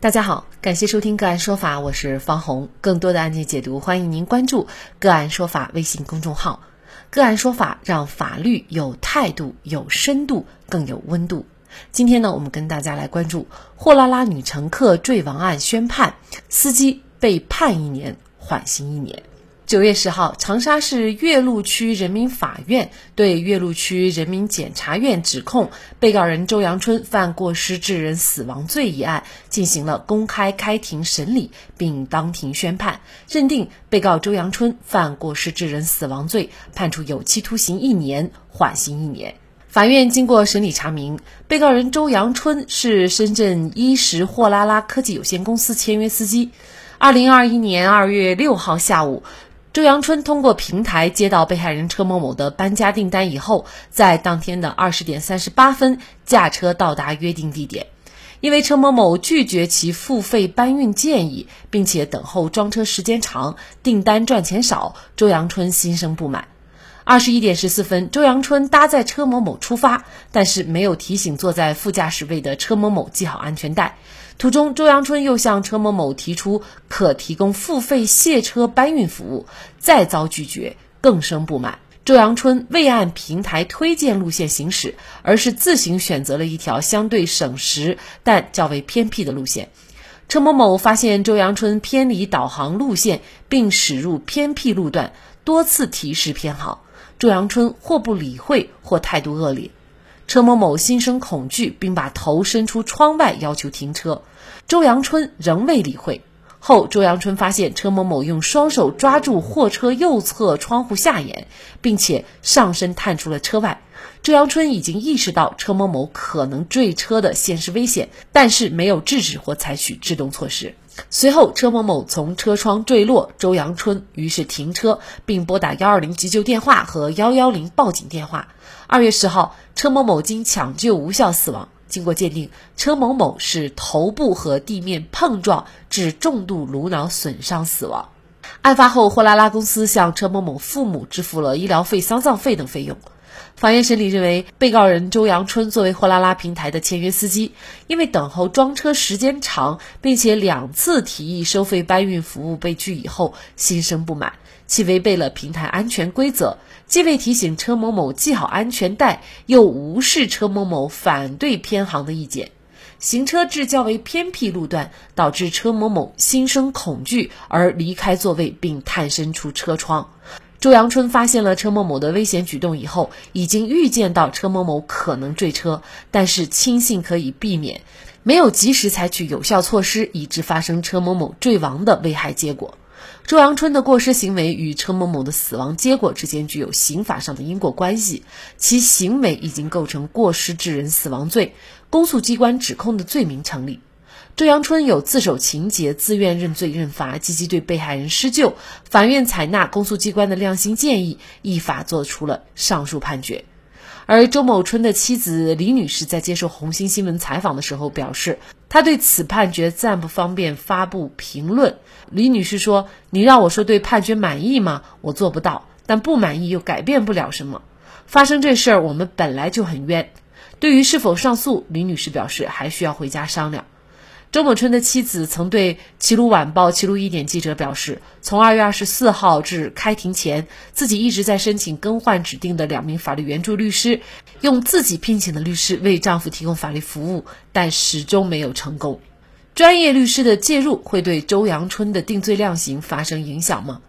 大家好，感谢收听个案说法，我是方红。更多的案件解读，欢迎您关注个案说法微信公众号。个案说法让法律有态度、有深度、更有温度。今天呢，我们跟大家来关注货拉拉女乘客坠亡案宣判，司机被判一年，缓刑一年。九月十号，长沙市岳麓区人民法院对岳麓区人民检察院指控被告人周阳春犯过失致人死亡罪一案进行了公开开庭审理，并当庭宣判，认定被告周阳春犯过失致人死亡罪，判处有期徒刑一年，缓刑一年。法院经过审理查明，被告人周阳春是深圳一石货拉拉科技有限公司签约司机。二零二一年二月六号下午。周阳春通过平台接到被害人车某某的搬家订单以后，在当天的二十点三十八分驾车到达约定地点。因为车某某拒绝其付费搬运建议，并且等候装车时间长，订单赚钱少，周阳春心生不满。二十一点十四分，周阳春搭载车某某出发，但是没有提醒坐在副驾驶位的车某某系好安全带。途中，周阳春又向车某某提出可提供付费卸车搬运服务，再遭拒绝，更生不满。周阳春未按平台推荐路线行驶，而是自行选择了一条相对省时但较为偏僻的路线。车某某发现周阳春偏离导航路线，并驶入偏僻路段，多次提示偏航。周阳春或不理会，或态度恶劣，车某某心生恐惧，并把头伸出窗外要求停车。周阳春仍未理会。后，周阳春发现车某某用双手抓住货车右侧窗户下沿，并且上身探出了车外。周阳春已经意识到车某某可能坠车的现实危险，但是没有制止或采取制动措施。随后，车某某从车窗坠落，周阳春于是停车，并拨打幺二零急救电话和幺幺零报警电话。二月十号，车某某经抢救无效死亡。经过鉴定，车某某是头部和地面碰撞致重度颅脑损伤死亡。案发后，货拉拉公司向车某某父母支付了医疗费、丧葬费等费用。法院审理认为，被告人周阳春作为货拉拉平台的签约司机，因为等候装车时间长，并且两次提议收费搬运服务被拒以后，心生不满，其违背了平台安全规则，既未提醒车某某系好安全带，又无视车某某反对偏航的意见，行车至较为偏僻路段，导致车某某心生恐惧而离开座位并探身出车窗。周阳春发现了车某某的危险举动以后，已经预见到车某某可能坠车，但是轻信可以避免，没有及时采取有效措施，以致发生车某某坠亡的危害结果。周阳春的过失行为与车某某的死亡结果之间具有刑法上的因果关系，其行为已经构成过失致人死亡罪，公诉机关指控的罪名成立。周阳春有自首情节，自愿认罪认罚，积极对被害人施救。法院采纳公诉机关的量刑建议，依法作出了上述判决。而周某春的妻子李女士在接受红星新闻采访的时候表示，她对此判决暂不方便发布评论。李女士说：“你让我说对判决满意吗？我做不到，但不满意又改变不了什么。发生这事儿，我们本来就很冤。对于是否上诉，李女士表示还需要回家商量。”周某春的妻子曾对《齐鲁晚报》《齐鲁一点》记者表示，从二月二十四号至开庭前，自己一直在申请更换指定的两名法律援助律师，用自己聘请的律师为丈夫提供法律服务，但始终没有成功。专业律师的介入会对周阳春的定罪量刑发生影响吗？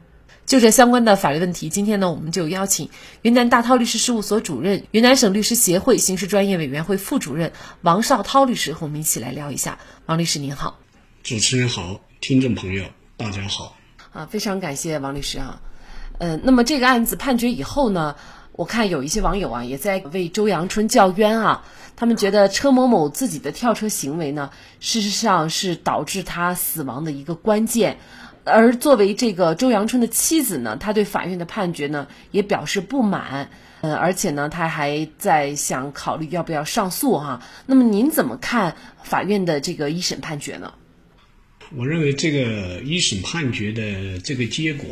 就这相关的法律问题，今天呢，我们就邀请云南大韬律师事务所主任、云南省律师协会刑事专业委员会副主任王绍涛律师和我们一起来聊一下。王律师您好，主持人好，听众朋友大家好。啊，非常感谢王律师啊。嗯，那么这个案子判决以后呢，我看有一些网友啊也在为周阳春叫冤啊，他们觉得车某某自己的跳车行为呢，事实上是导致他死亡的一个关键。而作为这个周阳春的妻子呢，她对法院的判决呢也表示不满，呃，而且呢，她还在想考虑要不要上诉哈。那么您怎么看法院的这个一审判决呢？我认为这个一审判决的这个结果，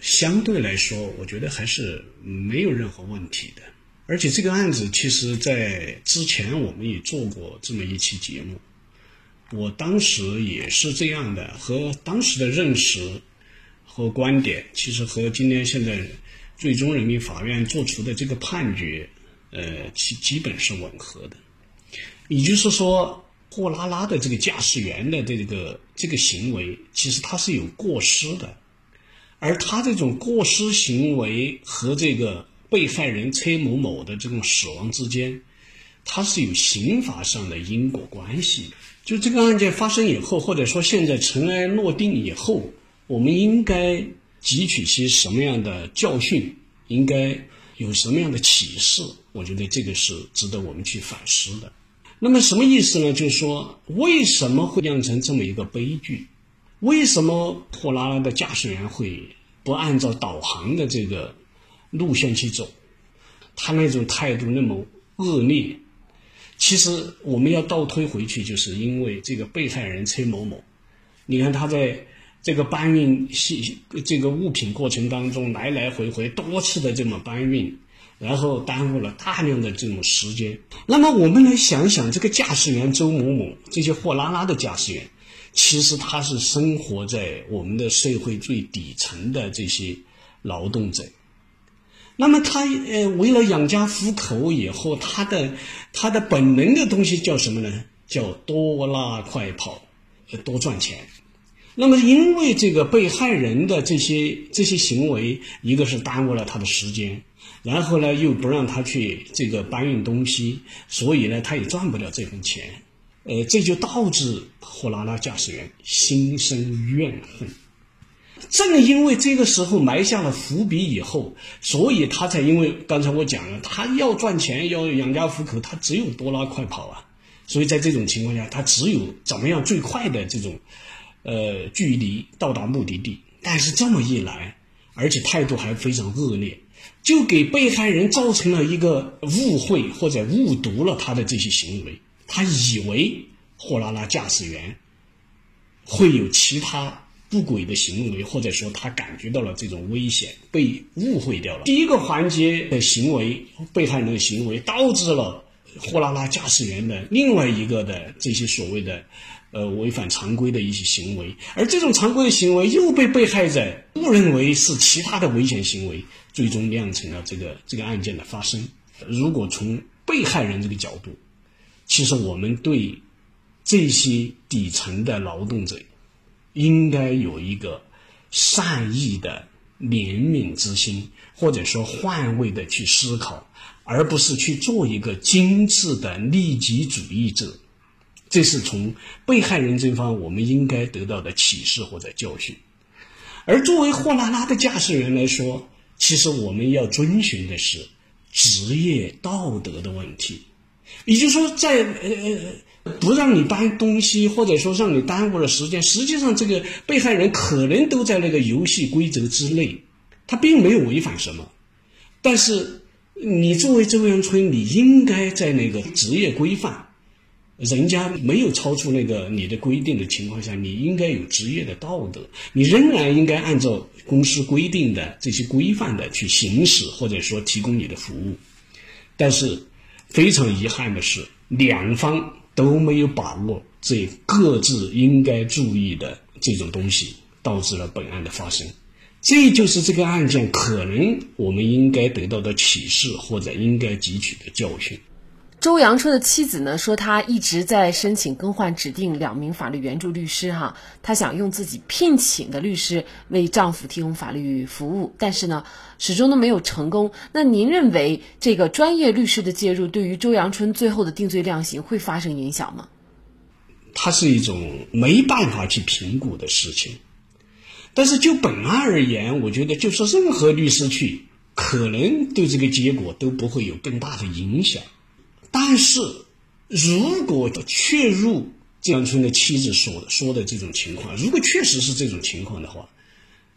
相对来说，我觉得还是没有任何问题的。而且这个案子其实在之前我们也做过这么一期节目。我当时也是这样的，和当时的认识和观点，其实和今天现在最终人民法院作出的这个判决，呃，其基本是吻合的。也就是说，货拉拉的这个驾驶员的这个这个行为，其实他是有过失的，而他这种过失行为和这个被害人崔某某的这种死亡之间，它是有刑法上的因果关系。就这个案件发生以后，或者说现在尘埃落定以后，我们应该汲取些什么样的教训？应该有什么样的启示？我觉得这个是值得我们去反思的。那么什么意思呢？就是说，为什么会酿成这么一个悲剧？为什么货拉拉的驾驶员会不按照导航的这个路线去走？他那种态度那么恶劣？其实我们要倒推回去，就是因为这个被害人崔某某，你看他在这个搬运系这个物品过程当中，来来回回多次的这么搬运，然后耽误了大量的这种时间。那么我们来想想，这个驾驶员周某某，这些货拉拉的驾驶员，其实他是生活在我们的社会最底层的这些劳动者。那么他呃，为了养家糊口以后，他的他的本能的东西叫什么呢？叫多拉快跑，多赚钱。那么因为这个被害人的这些这些行为，一个是耽误了他的时间，然后呢又不让他去这个搬运东西，所以呢他也赚不了这份钱。呃，这就导致货拉拉驾驶员心生怨恨。正因为这个时候埋下了伏笔以后，所以他才因为刚才我讲了，他要赚钱，要养家糊口，他只有多拉快跑啊。所以在这种情况下，他只有怎么样最快的这种，呃，距离到达目的地。但是这么一来，而且态度还非常恶劣，就给被害人造成了一个误会或者误读了他的这些行为。他以为货拉拉驾驶员会有其他。不轨的行为，或者说他感觉到了这种危险，被误会掉了。第一个环节的行为，被害人的行为，导致了货拉拉驾驶员的另外一个的这些所谓的，呃，违反常规的一些行为，而这种常规的行为又被被害者误认为是其他的危险行为，最终酿成了这个这个案件的发生。如果从被害人这个角度，其实我们对这些底层的劳动者。应该有一个善意的怜悯之心，或者说换位的去思考，而不是去做一个精致的利己主义者。这是从被害人这方我们应该得到的启示或者教训。而作为货拉拉的驾驶员来说，其实我们要遵循的是职业道德的问题，也就是说，在呃。不让你搬东西，或者说让你耽误了时间，实际上这个被害人可能都在那个游戏规则之内，他并没有违反什么。但是你作为周阳春，你应该在那个职业规范，人家没有超出那个你的规定的情况下，你应该有职业的道德，你仍然应该按照公司规定的这些规范的去行使，或者说提供你的服务。但是非常遗憾的是，两方。都没有把握这各自应该注意的这种东西，导致了本案的发生。这就是这个案件可能我们应该得到的启示，或者应该汲取的教训。周阳春的妻子呢说，他一直在申请更换指定两名法律援助律师，哈，他想用自己聘请的律师为丈夫提供法律服务，但是呢，始终都没有成功。那您认为这个专业律师的介入对于周阳春最后的定罪量刑会发生影响吗？它是一种没办法去评估的事情，但是就本案而言，我觉得就是任何律师去，可能对这个结果都不会有更大的影响。但是，如果确入这样村的妻子说的说的这种情况，如果确实是这种情况的话，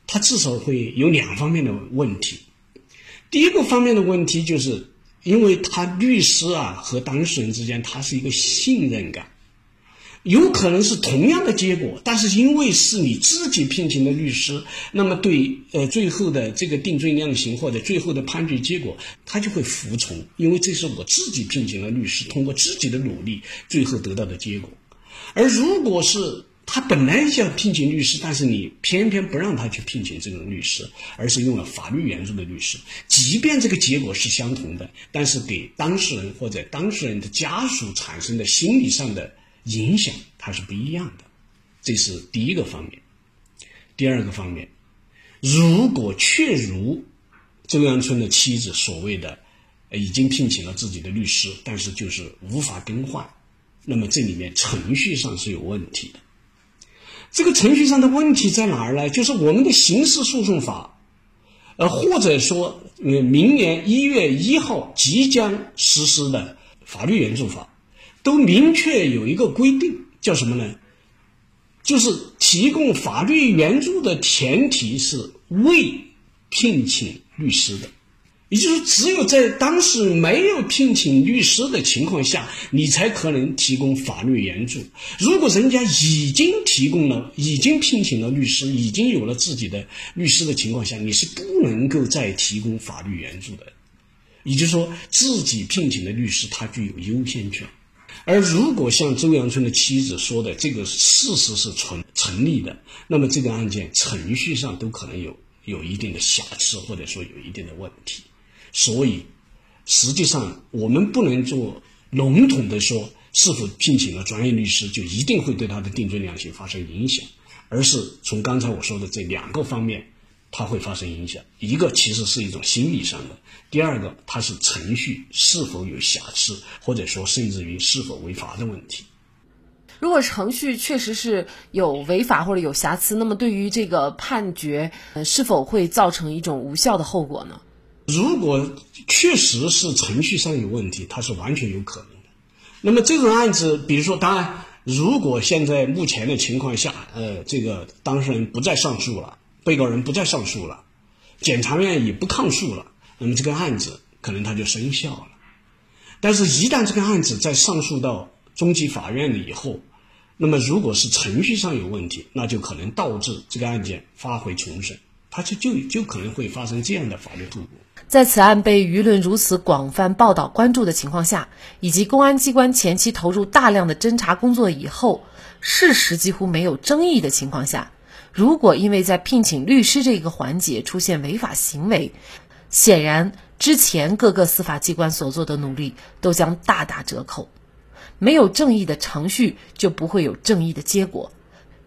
他至少会有两方面的问题。第一个方面的问题就是，因为他律师啊和当事人之间，他是一个信任感。有可能是同样的结果，但是因为是你自己聘请的律师，那么对呃最后的这个定罪量刑或者最后的判决结果，他就会服从，因为这是我自己聘请的律师通过自己的努力最后得到的结果。而如果是他本来想聘请律师，但是你偏偏不让他去聘请这种律师，而是用了法律援助的律师，即便这个结果是相同的，但是给当事人或者当事人的家属产生的心理上的影响，它是不一样的。这是第一个方面。第二个方面，如果确如周阳春的妻子所谓的，已经聘请了自己的律师，但是就是无法更换，那么这里面程序上是有问题的。这个程序上的问题在哪儿呢？就是我们的刑事诉讼法，呃，或者说呃，明年一月一号即将实施的法律援助法，都明确有一个规定，叫什么呢？就是提供法律援助的前提是未聘请律师的。也就是，只有在当时没有聘请律师的情况下，你才可能提供法律援助。如果人家已经提供了、已经聘请了律师、已经有了自己的律师的情况下，你是不能够再提供法律援助的。也就是说，自己聘请的律师他具有优先权。而如果像周阳春的妻子说的这个事实是成成立的，那么这个案件程序上都可能有有一定的瑕疵，或者说有一定的问题。所以，实际上我们不能做笼统的说，是否聘请了专业律师就一定会对他的定罪量刑发生影响，而是从刚才我说的这两个方面，它会发生影响。一个其实是一种心理上的，第二个它是程序是否有瑕疵，或者说甚至于是否违法的问题。如果程序确实是有违法或者有瑕疵，那么对于这个判决，呃，是否会造成一种无效的后果呢？如果确实是程序上有问题，它是完全有可能的。那么这种案子，比如说，当然，如果现在目前的情况下，呃，这个当事人不再上诉了，被告人不再上诉了，检察院也不抗诉了，那么这个案子可能它就生效了。但是，一旦这个案子在上诉到中级法院了以后，那么如果是程序上有问题，那就可能导致这个案件发回重审，它就就就可能会发生这样的法律后果。在此案被舆论如此广泛报道关注的情况下，以及公安机关前期投入大量的侦查工作以后，事实几乎没有争议的情况下，如果因为在聘请律师这个环节出现违法行为，显然之前各个司法机关所做的努力都将大打折扣。没有正义的程序，就不会有正义的结果。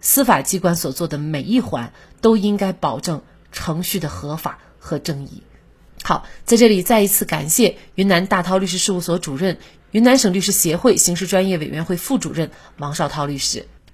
司法机关所做的每一环，都应该保证程序的合法和正义。好，在这里再一次感谢云南大韬律师事务所主任、云南省律师协会刑事专业委员会副主任王绍涛律师。